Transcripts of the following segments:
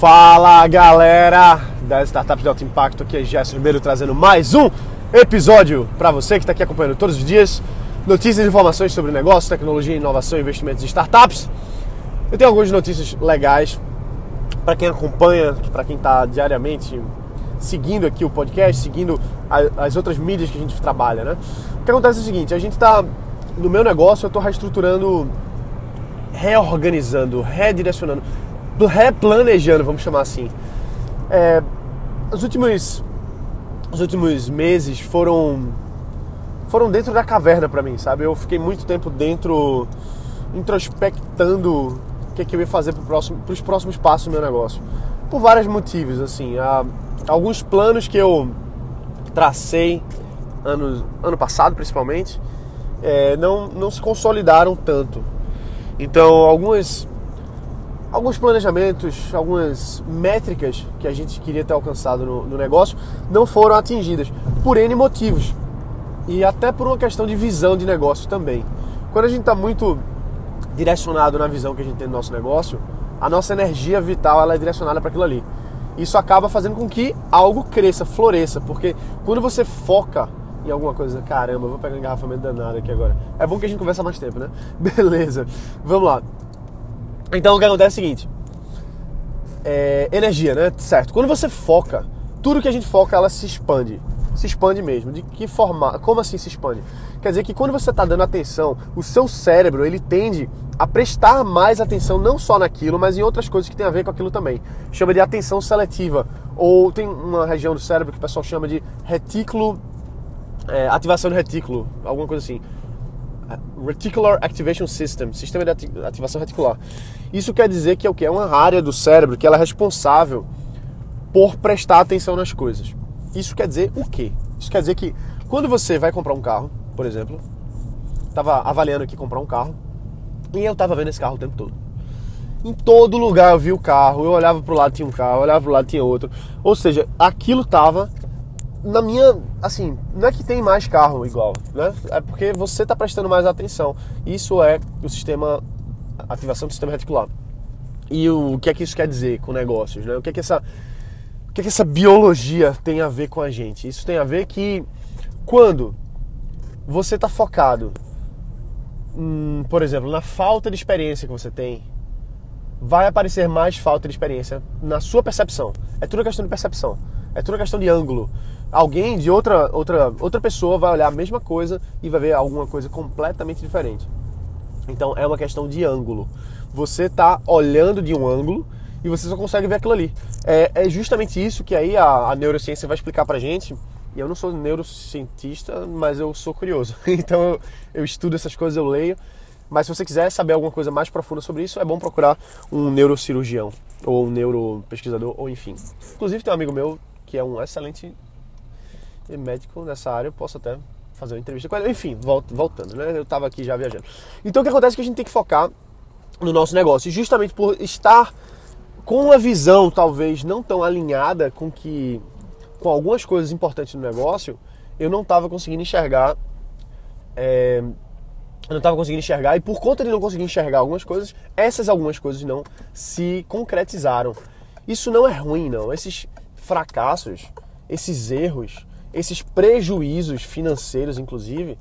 Fala galera das startups de alto impacto, aqui é Gerson Ribeiro trazendo mais um episódio para você que está aqui acompanhando todos os dias. Notícias e informações sobre negócios, tecnologia, inovação e investimentos em startups. Eu tenho algumas notícias legais para quem acompanha, para quem está diariamente seguindo aqui o podcast, seguindo as outras mídias que a gente trabalha, né? O que acontece é o seguinte, a gente está no meu negócio, eu estou reestruturando, reorganizando, redirecionando, replanejando, vamos chamar assim. É, os últimos os últimos meses foram foram dentro da caverna para mim, sabe? Eu fiquei muito tempo dentro introspectando o que, é que eu ia fazer para próximo, os próximos passos do meu negócio. Por vários motivos, assim. Há alguns planos que eu tracei ano, ano passado, principalmente, é, não, não se consolidaram tanto. Então, algumas, alguns planejamentos, algumas métricas que a gente queria ter alcançado no, no negócio não foram atingidas por N motivos e até por uma questão de visão de negócio também. Quando a gente está muito direcionado na visão que a gente tem do nosso negócio, a nossa energia vital ela é direcionada para aquilo ali. Isso acaba fazendo com que algo cresça, floresça, porque quando você foca em alguma coisa, caramba, vou pegar um engarrafamento danado aqui agora. É bom que a gente conversa mais tempo, né? Beleza, vamos lá. Então o que acontece é o seguinte: é, energia, né? Certo. Quando você foca, tudo que a gente foca, ela se expande se expande mesmo. De que forma? Como assim se expande? Quer dizer que quando você está dando atenção, o seu cérebro ele tende a prestar mais atenção não só naquilo, mas em outras coisas que tem a ver com aquilo também. Chama de atenção seletiva. Ou tem uma região do cérebro que o pessoal chama de retículo, é, ativação do retículo, alguma coisa assim. Reticular Activation System, sistema de ativação reticular. Isso quer dizer que é o que? É uma área do cérebro que ela é responsável por prestar atenção nas coisas. Isso quer dizer o quê? Isso quer dizer que quando você vai comprar um carro, por exemplo, estava avaliando aqui comprar um carro e eu estava vendo esse carro o tempo todo. Em todo lugar eu vi o carro, eu olhava para o lado tinha um carro, eu olhava para o lado tinha outro. Ou seja, aquilo estava na minha, assim, não é que tem mais carro igual, né? É porque você está prestando mais atenção. Isso é o sistema ativação do sistema reticular. E o, o que é que isso quer dizer com negócios, né? O que é que essa o que, é que essa biologia tem a ver com a gente? Isso tem a ver que quando você está focado, hum, por exemplo, na falta de experiência que você tem, vai aparecer mais falta de experiência na sua percepção. É tudo questão de percepção. É tudo questão de ângulo. Alguém de outra, outra, outra pessoa vai olhar a mesma coisa e vai ver alguma coisa completamente diferente. Então é uma questão de ângulo. Você está olhando de um ângulo e você só consegue ver aquilo ali. É, é justamente isso que aí a, a, neurociência vai explicar pra gente. E eu não sou neurocientista, mas eu sou curioso. Então eu, eu estudo essas coisas, eu leio. Mas se você quiser saber alguma coisa mais profunda sobre isso, é bom procurar um neurocirurgião, ou um neuropesquisador, ou enfim. Inclusive tem um amigo meu que é um excelente médico nessa área, eu posso até fazer uma entrevista com ele. Enfim, voltando, né? Eu estava aqui já viajando. Então o que acontece é que a gente tem que focar no nosso negócio. E justamente por estar com uma visão talvez não tão alinhada com que com algumas coisas importantes no negócio, eu não estava conseguindo enxergar. É, eu não estava conseguindo enxergar e por conta de não conseguir enxergar algumas coisas, essas algumas coisas não se concretizaram. Isso não é ruim, não. Esses fracassos, esses erros, esses prejuízos financeiros, inclusive,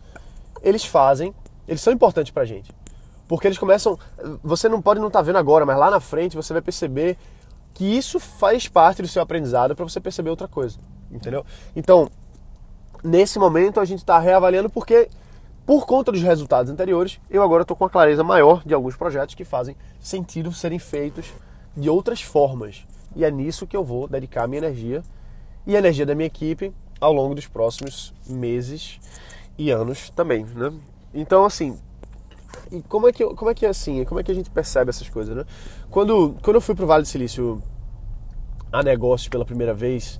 eles fazem, eles são importantes para a gente. Porque eles começam. Você não pode não estar tá vendo agora, mas lá na frente você vai perceber que isso faz parte do seu aprendizado para você perceber outra coisa. Entendeu? Então, nesse momento a gente está reavaliando porque, por conta dos resultados anteriores, eu agora estou com uma clareza maior de alguns projetos que fazem sentido serem feitos de outras formas. E é nisso que eu vou dedicar a minha energia e a energia da minha equipe ao longo dos próximos meses e anos também, né? Então, assim, e como é que, como é que é assim? Como é que a gente percebe essas coisas, né? Quando, quando eu fui para o Vale do Silício a negócio pela primeira vez,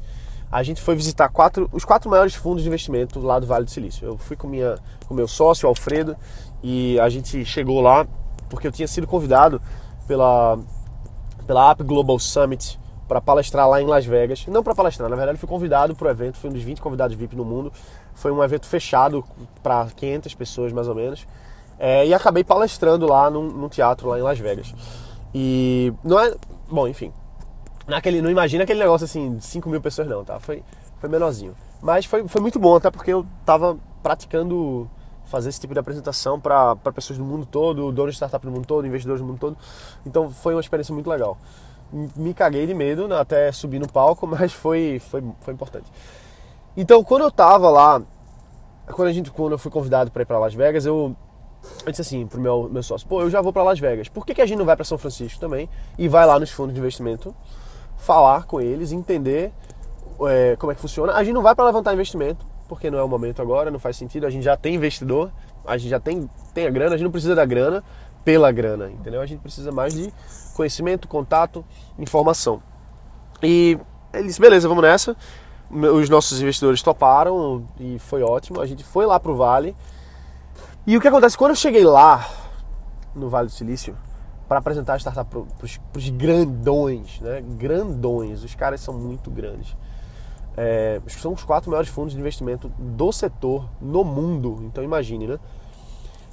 a gente foi visitar quatro, os quatro maiores fundos de investimento lá do Vale do Silício. Eu fui com minha com meu sócio Alfredo e a gente chegou lá porque eu tinha sido convidado pela pela App Global Summit para palestrar lá em Las Vegas. Não para palestrar, na verdade fui convidado para o evento, fui um dos 20 convidados VIP no mundo. Foi um evento fechado para 500 pessoas mais ou menos. É, e acabei palestrando lá num, num, teatro lá em Las Vegas. E não é. Bom, enfim. naquele, não imagina aquele negócio assim, 5 mil pessoas não, tá? Foi, foi menorzinho. Mas foi, foi muito bom, até porque eu tava praticando fazer esse tipo de apresentação para pessoas do mundo todo, donos de startup do mundo todo, investidores do mundo todo. Então foi uma experiência muito legal. Me caguei de medo até subir no palco, mas foi, foi, foi importante. Então quando eu tava lá, quando, a gente, quando eu fui convidado para ir para Las Vegas, eu, eu disse assim pro meu, meu sócio, pô, eu já vou para Las Vegas, por que, que a gente não vai para São Francisco também e vai lá nos fundos de investimento, falar com eles, entender é, como é que funciona. A gente não vai para levantar investimento, porque não é o momento agora, não faz sentido. A gente já tem investidor, a gente já tem, tem a grana, a gente não precisa da grana pela grana, entendeu? A gente precisa mais de conhecimento, contato, informação. E ele disse, beleza, vamos nessa. Os nossos investidores toparam e foi ótimo. A gente foi lá pro Vale. E o que acontece? Quando eu cheguei lá, no Vale do Silício, para apresentar a startup para os grandões, né? Grandões, os caras são muito grandes. É, são os quatro maiores fundos de investimento do setor no mundo, então imagine, né?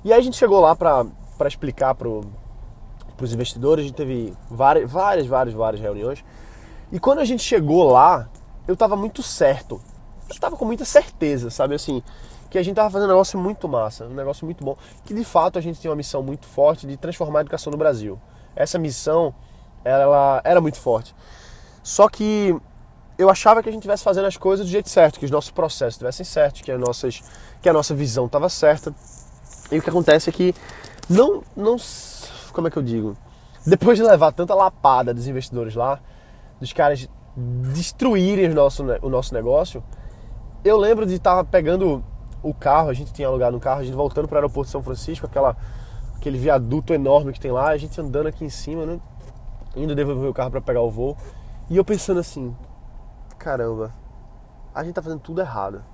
E aí a gente chegou lá para explicar para os investidores, a gente teve várias, várias, várias, várias reuniões. E quando a gente chegou lá, eu estava muito certo. Eu estava com muita certeza, sabe assim, que a gente estava fazendo um negócio muito massa, um negócio muito bom, que de fato a gente tem uma missão muito forte de transformar a educação no Brasil. Essa missão, ela era muito forte. Só que eu achava que a gente estivesse fazendo as coisas do jeito certo, que os nossos processos estivessem certos, que, as nossas, que a nossa visão estava certa. E o que acontece é que não, não. Como é que eu digo? Depois de levar tanta lapada dos investidores lá, dos caras destruírem o nosso, o nosso negócio, eu lembro de estar pegando o carro, a gente tinha alugado um carro, a gente voltando para o aeroporto de São Francisco, aquela, aquele viaduto enorme que tem lá, a gente andando aqui em cima, né? indo devolver o carro para pegar o voo. E eu pensando assim, caramba, a gente tá fazendo tudo errado.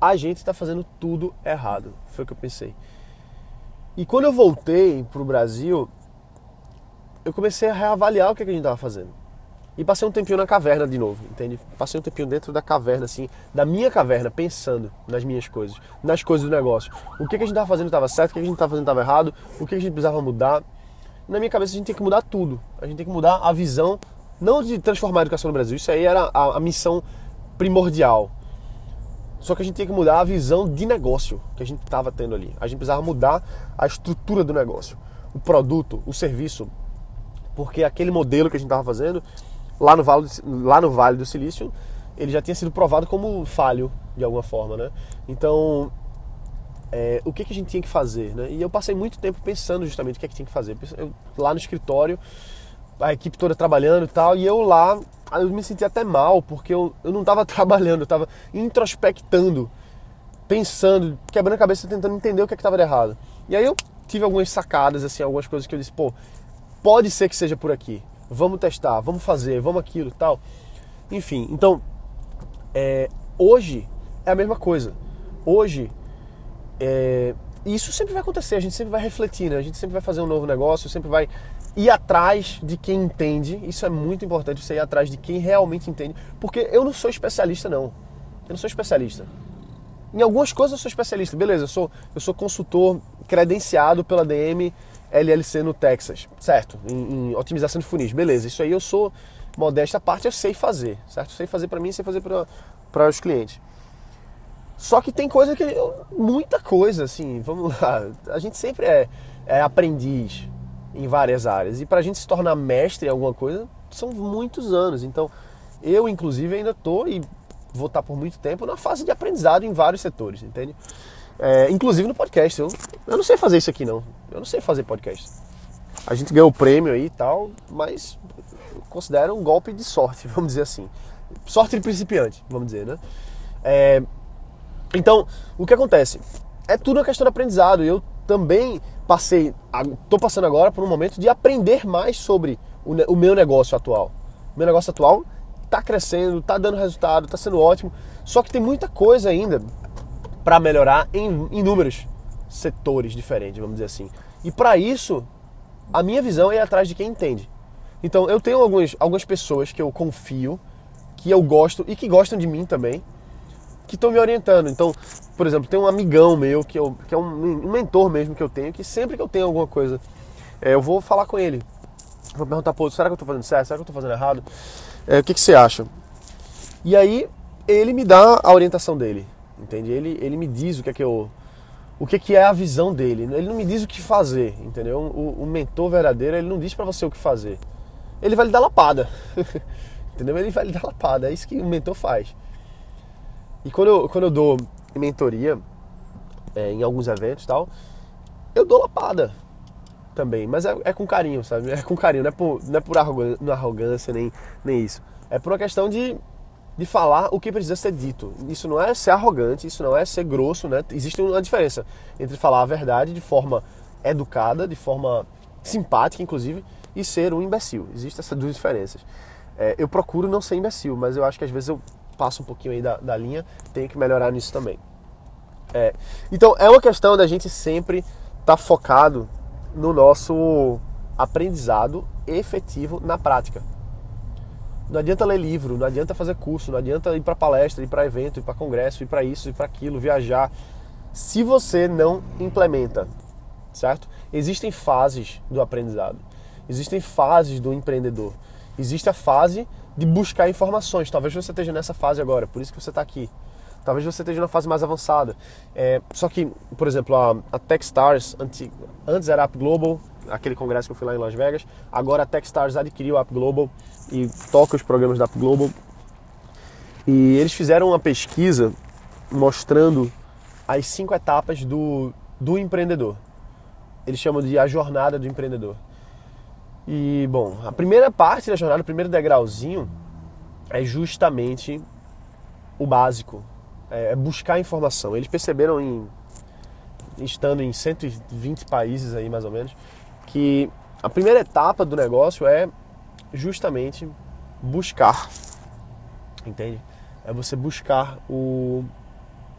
A gente tá fazendo tudo errado. Foi o que eu pensei. E quando eu voltei pro Brasil, eu comecei a reavaliar o que, é que a gente tava fazendo. E passei um tempinho na caverna de novo, entende? Passei um tempinho dentro da caverna, assim, da minha caverna, pensando nas minhas coisas, nas coisas do negócio. O que, é que a gente estava fazendo estava certo, o que, é que a gente estava fazendo estava errado, o que, a gente precisava mudar. Na minha cabeça a gente tem que mudar tudo. A gente tem que mudar a visão não de transformar a educação no Brasil, isso aí era a, a missão primordial. Só que a gente tinha que mudar a visão de negócio que a gente estava tendo ali. A gente precisava mudar a estrutura do negócio, o produto, o serviço, porque aquele modelo que a gente estava fazendo lá no, vale, lá no Vale do Silício, ele já tinha sido provado como falho de alguma forma, né? Então, é, o que, que a gente tinha que fazer, né? E eu passei muito tempo pensando justamente o que, é que tinha que fazer. Eu, lá no escritório, a equipe toda trabalhando e tal, e eu lá, eu me senti até mal, porque eu, eu não estava trabalhando, eu estava introspectando, pensando, quebrando a cabeça, tentando entender o que é estava de errado. E aí eu tive algumas sacadas, assim, algumas coisas que eu disse, pô, pode ser que seja por aqui, vamos testar, vamos fazer, vamos aquilo tal. Enfim, então, é, hoje é a mesma coisa. Hoje, é, isso sempre vai acontecer, a gente sempre vai refletir, né? A gente sempre vai fazer um novo negócio, sempre vai ir atrás de quem entende. Isso é muito importante, você ir atrás de quem realmente entende. Porque eu não sou especialista, não. Eu não sou especialista. Em algumas coisas eu sou especialista, beleza, eu sou, eu sou consultor credenciado pela DM LLC no Texas, certo? Em, em otimização de funis, beleza. Isso aí eu sou modesta parte, eu sei fazer, certo? Sei fazer para mim, sei fazer para os clientes. Só que tem coisa que. muita coisa, assim, vamos lá. A gente sempre é, é aprendiz, em várias áreas. E para a gente se tornar mestre em alguma coisa, são muitos anos. Então, eu, inclusive, ainda estou e vou estar por muito tempo na fase de aprendizado em vários setores, entende? É, inclusive no podcast. Eu, eu não sei fazer isso aqui, não. Eu não sei fazer podcast. A gente ganhou o prêmio aí e tal, mas considero um golpe de sorte, vamos dizer assim. Sorte de principiante, vamos dizer, né? É, então, o que acontece? É tudo uma questão de aprendizado. Eu também passei, estou passando agora por um momento de aprender mais sobre o, o meu negócio atual. O meu negócio atual está crescendo, está dando resultado, está sendo ótimo, só que tem muita coisa ainda para melhorar em inúmeros setores diferentes, vamos dizer assim. E para isso, a minha visão é ir atrás de quem entende. Então, eu tenho algumas, algumas pessoas que eu confio, que eu gosto e que gostam de mim também, que estão me orientando. Então, por exemplo, tem um amigão meu que, eu, que é um, um mentor mesmo que eu tenho, que sempre que eu tenho alguma coisa, é, eu vou falar com ele. vou perguntar, pô, será que eu estou fazendo certo? Será que eu estou fazendo errado? É, o que, que você acha? E aí ele me dá a orientação dele, entende? Ele, ele me diz o que é que eu o que, que é a visão dele. Ele não me diz o que fazer, entendeu? O, o mentor verdadeiro, ele não diz para você o que fazer. Ele vai lhe dar lapada. entendeu? Ele vai lhe dar lapada. É isso que o mentor faz. E quando eu, quando eu dou mentoria é, em alguns eventos e tal, eu dou lapada também. Mas é, é, com carinho, sabe? É com carinho, não é por, não é por arrogância, arrogância nem, nem isso. É por uma questão de de falar o que precisa ser dito. Isso não é ser arrogante, isso não é ser grosso, né? Existe uma diferença entre falar a verdade de forma educada, de forma simpática, inclusive, e ser um imbecil. Existem essas duas diferenças. É, eu procuro não ser imbecil, mas eu acho que às vezes eu passo um pouquinho aí da, da linha, tenho que melhorar nisso também. É, então é uma questão da gente sempre estar tá focado no nosso aprendizado efetivo na prática. Não adianta ler livro, não adianta fazer curso, não adianta ir para palestra, ir para evento, ir para congresso, ir para isso, ir para aquilo, viajar. Se você não implementa, certo? Existem fases do aprendizado. Existem fases do empreendedor. Existe a fase de buscar informações. Talvez você esteja nessa fase agora, por isso que você está aqui. Talvez você esteja na fase mais avançada. É, só que, por exemplo, a, a Techstars, antes era a Up Global, aquele congresso que eu fui lá em Las Vegas. Agora a Techstars adquiriu a App Global e toca os programas da App Global. E eles fizeram uma pesquisa mostrando as cinco etapas do, do empreendedor. Eles chamam de a jornada do empreendedor. E, bom, a primeira parte da jornada, o primeiro degrauzinho, é justamente o básico. É buscar informação. Eles perceberam em estando em 120 países aí mais ou menos, que a primeira etapa do negócio é justamente buscar, entende? É você buscar o,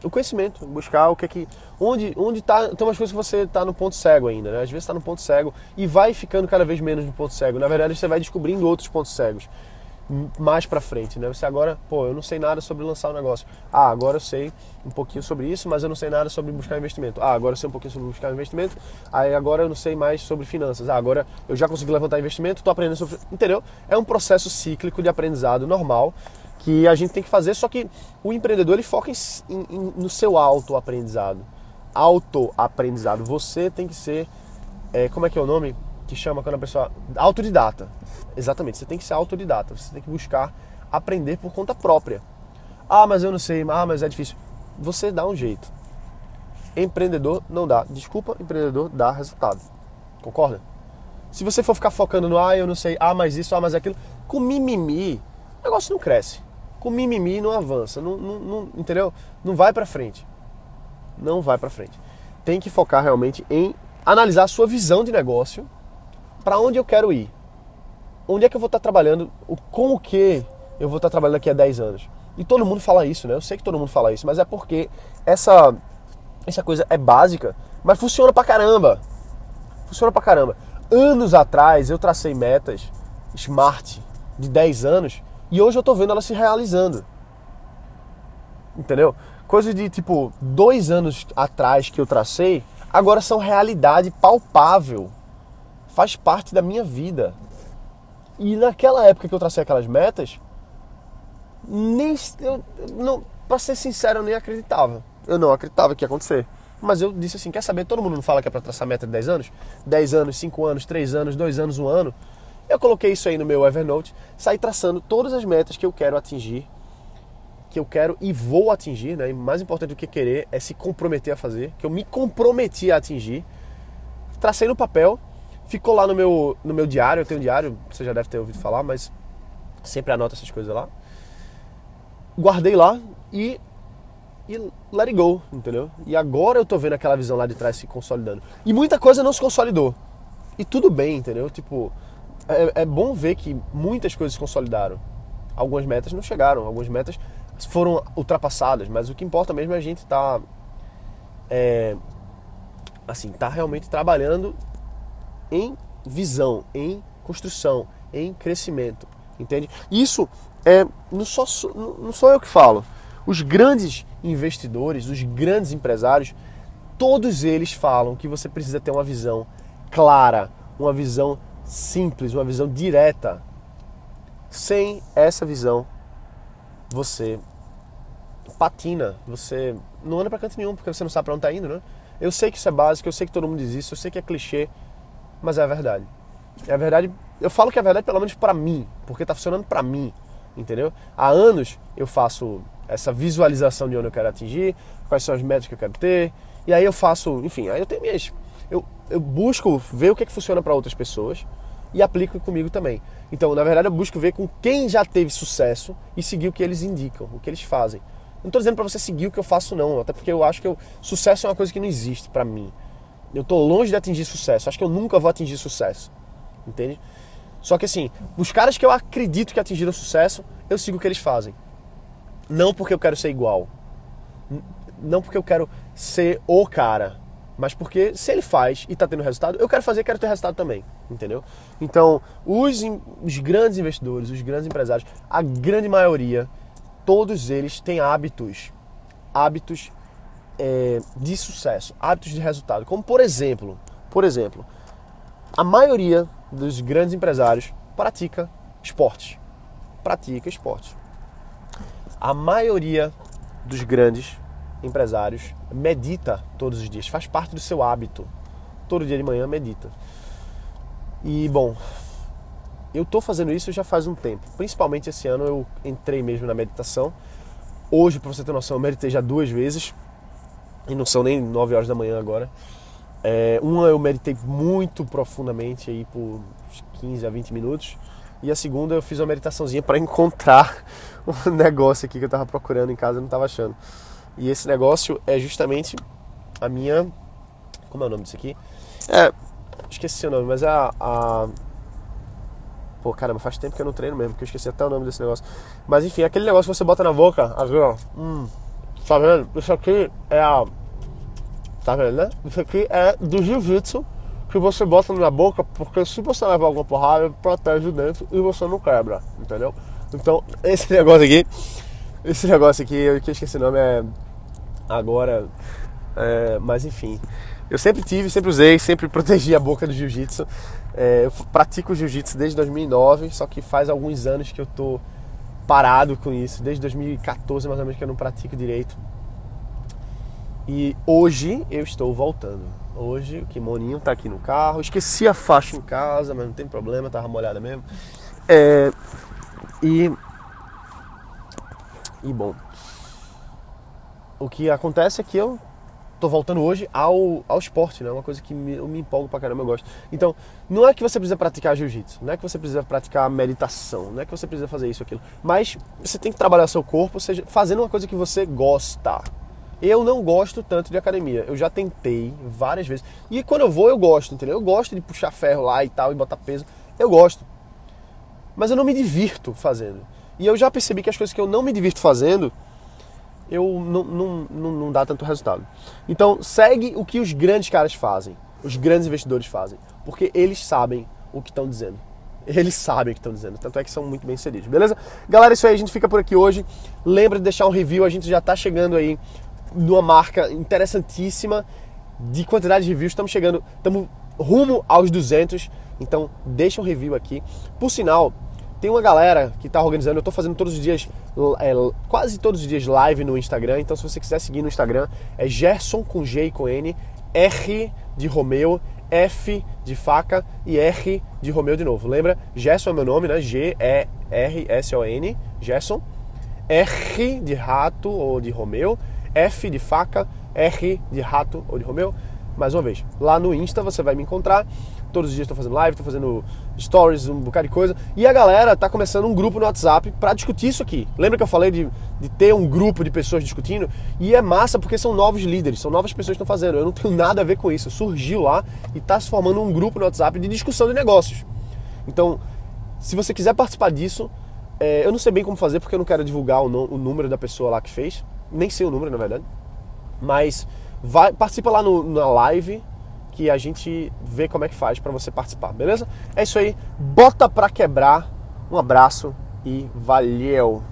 o conhecimento, buscar o que é que onde onde tá, tem umas coisas que você está no ponto cego ainda, né? Às vezes está no ponto cego e vai ficando cada vez menos no ponto cego. Na verdade, você vai descobrindo outros pontos cegos mais para frente, né? Você agora, pô, eu não sei nada sobre lançar um negócio. Ah, agora eu sei um pouquinho sobre isso, mas eu não sei nada sobre buscar investimento. Ah, agora eu sei um pouquinho sobre buscar investimento. Aí agora eu não sei mais sobre finanças. Ah, agora eu já consegui levantar investimento, tô aprendendo sobre, entendeu? É um processo cíclico de aprendizado normal que a gente tem que fazer, só que o empreendedor ele foca em, em, no seu autoaprendizado. Autoaprendizado. Você tem que ser, é, como é que é o nome? Que chama quando a pessoa. Autodidata Exatamente, você tem que ser autodidata, você tem que buscar aprender por conta própria. Ah, mas eu não sei, ah, mas é difícil. Você dá um jeito. Empreendedor não dá. Desculpa, empreendedor dá resultado. Concorda? Se você for ficar focando no ah, eu não sei, ah, mas isso, ah, mas aquilo, com mimimi, o negócio não cresce. Com mimimi não avança, não, não, não entendeu? Não vai para frente. Não vai para frente. Tem que focar realmente em analisar a sua visão de negócio, para onde eu quero ir onde é que eu vou estar trabalhando, com o que eu vou estar trabalhando daqui a 10 anos. E todo mundo fala isso, né? Eu sei que todo mundo fala isso, mas é porque essa, essa coisa é básica, mas funciona pra caramba. Funciona pra caramba. Anos atrás eu tracei metas smart de 10 anos e hoje eu tô vendo elas se realizando. Entendeu? Coisas de tipo dois anos atrás que eu tracei, agora são realidade palpável. Faz parte da minha vida. E naquela época que eu tracei aquelas metas, nem eu não, para ser sincero, eu nem acreditava. Eu não acreditava que ia acontecer. Mas eu disse assim, quer saber, todo mundo não fala que é para traçar meta de 10 anos? 10 anos, 5 anos, 3 anos, 2 anos, 1 ano. Eu coloquei isso aí no meu Evernote, saí traçando todas as metas que eu quero atingir, que eu quero e vou atingir, né? E mais importante do que querer é se comprometer a fazer, que eu me comprometi a atingir. Tracei no papel Ficou lá no meu, no meu diário, eu tenho um diário, você já deve ter ouvido falar, mas sempre anoto essas coisas lá. Guardei lá e, e let it go, entendeu? E agora eu tô vendo aquela visão lá de trás se consolidando. E muita coisa não se consolidou. E tudo bem, entendeu? Tipo, é, é bom ver que muitas coisas se consolidaram. Algumas metas não chegaram, algumas metas foram ultrapassadas, mas o que importa mesmo é a gente estar tá, é, assim, tá realmente trabalhando em visão, em construção, em crescimento, entende? Isso é não só não sou eu que falo. Os grandes investidores, os grandes empresários, todos eles falam que você precisa ter uma visão clara, uma visão simples, uma visão direta. Sem essa visão, você patina, você não anda para canto nenhum, porque você não sabe para onde tá indo, né? Eu sei que isso é básico, eu sei que todo mundo diz isso, eu sei que é clichê, mas é a verdade. É a verdade, eu falo que é a verdade pelo menos para mim, porque tá funcionando para mim, entendeu? Há anos eu faço essa visualização de onde eu quero atingir, quais são as metas que eu quero ter, e aí eu faço, enfim, aí eu tenho minhas eu, eu busco ver o que é que funciona para outras pessoas e aplico comigo também. Então, na verdade, eu busco ver com quem já teve sucesso e seguir o que eles indicam, o que eles fazem. Não estou dizendo para você seguir o que eu faço, não, até porque eu acho que eu, sucesso é uma coisa que não existe para mim. Eu estou longe de atingir sucesso, acho que eu nunca vou atingir sucesso, entende? Só que assim, os caras que eu acredito que atingiram sucesso, eu sigo o que eles fazem. Não porque eu quero ser igual, não porque eu quero ser o cara, mas porque se ele faz e está tendo resultado, eu quero fazer, quero ter resultado também, entendeu? Então, os, os grandes investidores, os grandes empresários, a grande maioria, todos eles têm hábitos, hábitos é, de sucesso, hábitos de resultado. Como por exemplo, por exemplo, a maioria dos grandes empresários pratica esportes, pratica esportes. A maioria dos grandes empresários medita todos os dias, faz parte do seu hábito. Todo dia de manhã medita. E bom, eu estou fazendo isso já faz um tempo. Principalmente esse ano eu entrei mesmo na meditação. Hoje, para você ter noção, eu meditei já duas vezes. E não são nem 9 horas da manhã agora. É, uma eu meditei muito profundamente aí por 15 a 20 minutos. E a segunda eu fiz uma meditaçãozinha para encontrar um negócio aqui que eu estava procurando em casa e não estava achando. E esse negócio é justamente a minha. Como é o nome disso aqui? É. Esqueci o nome, mas é a, a. Pô, caramba, faz tempo que eu não treino mesmo, que eu esqueci até o nome desse negócio. Mas enfim, aquele negócio que você bota na boca, aqui ó. Hum, tá vendo? Isso aqui é a. Tá vendo, né? Isso aqui é do jiu-jitsu que você bota na boca, porque se você levar alguma porrada, protege dentro e você não quebra, entendeu? Então, esse negócio aqui, esse negócio aqui, eu que esqueci o nome, é agora. É, mas enfim, eu sempre tive, sempre usei, sempre protegi a boca do jiu-jitsu. É, eu pratico jiu-jitsu desde 2009, só que faz alguns anos que eu tô parado com isso, desde 2014 mais ou menos que eu não pratico direito. E hoje eu estou voltando. Hoje o kimoninho tá aqui no carro. Esqueci a faixa em casa, mas não tem problema, tava molhada mesmo. É, e. E bom, o que acontece é que eu tô voltando hoje ao, ao esporte, né? Uma coisa que me, eu me empolgo pra caramba, eu gosto. Então, não é que você precisa praticar jiu-jitsu, não é que você precisa praticar meditação, não é que você precisa fazer isso aquilo, mas você tem que trabalhar seu corpo, seja, fazendo uma coisa que você gosta. Eu não gosto tanto de academia. Eu já tentei várias vezes. E quando eu vou, eu gosto, entendeu? Eu gosto de puxar ferro lá e tal, e botar peso. Eu gosto. Mas eu não me divirto fazendo. E eu já percebi que as coisas que eu não me divirto fazendo, eu não, não, não, não dá tanto resultado. Então segue o que os grandes caras fazem, os grandes investidores fazem, porque eles sabem o que estão dizendo. Eles sabem o que estão dizendo, tanto é que são muito bem sucedidos, beleza? Galera, isso aí, a gente fica por aqui hoje. Lembra de deixar um review, a gente já está chegando aí numa marca interessantíssima de quantidade de reviews. Estamos chegando, estamos rumo aos 200, então deixa um review aqui. Por sinal, tem uma galera que está organizando, eu estou fazendo todos os dias, é, quase todos os dias live no Instagram, então se você quiser seguir no Instagram, é Gerson com G e com N, R de Romeu, F de faca e R de Romeu de novo. Lembra? Gerson é meu nome, né? G-E-R-S-O-N, Gerson. R de rato ou de Romeu, F de faca, R de rato ou de Romeu. Mais uma vez, lá no Insta você vai me encontrar Todos os dias estou fazendo live, estou fazendo stories, um bocado de coisa. E a galera está começando um grupo no WhatsApp para discutir isso aqui. Lembra que eu falei de, de ter um grupo de pessoas discutindo? E é massa porque são novos líderes, são novas pessoas que estão fazendo. Eu não tenho nada a ver com isso. Surgiu lá e está se formando um grupo no WhatsApp de discussão de negócios. Então, se você quiser participar disso, é, eu não sei bem como fazer porque eu não quero divulgar o, o número da pessoa lá que fez. Nem sei o número, na verdade. Mas vai, participa lá no, na live que a gente vê como é que faz para você participar, beleza? É isso aí, bota pra quebrar. Um abraço e valeu!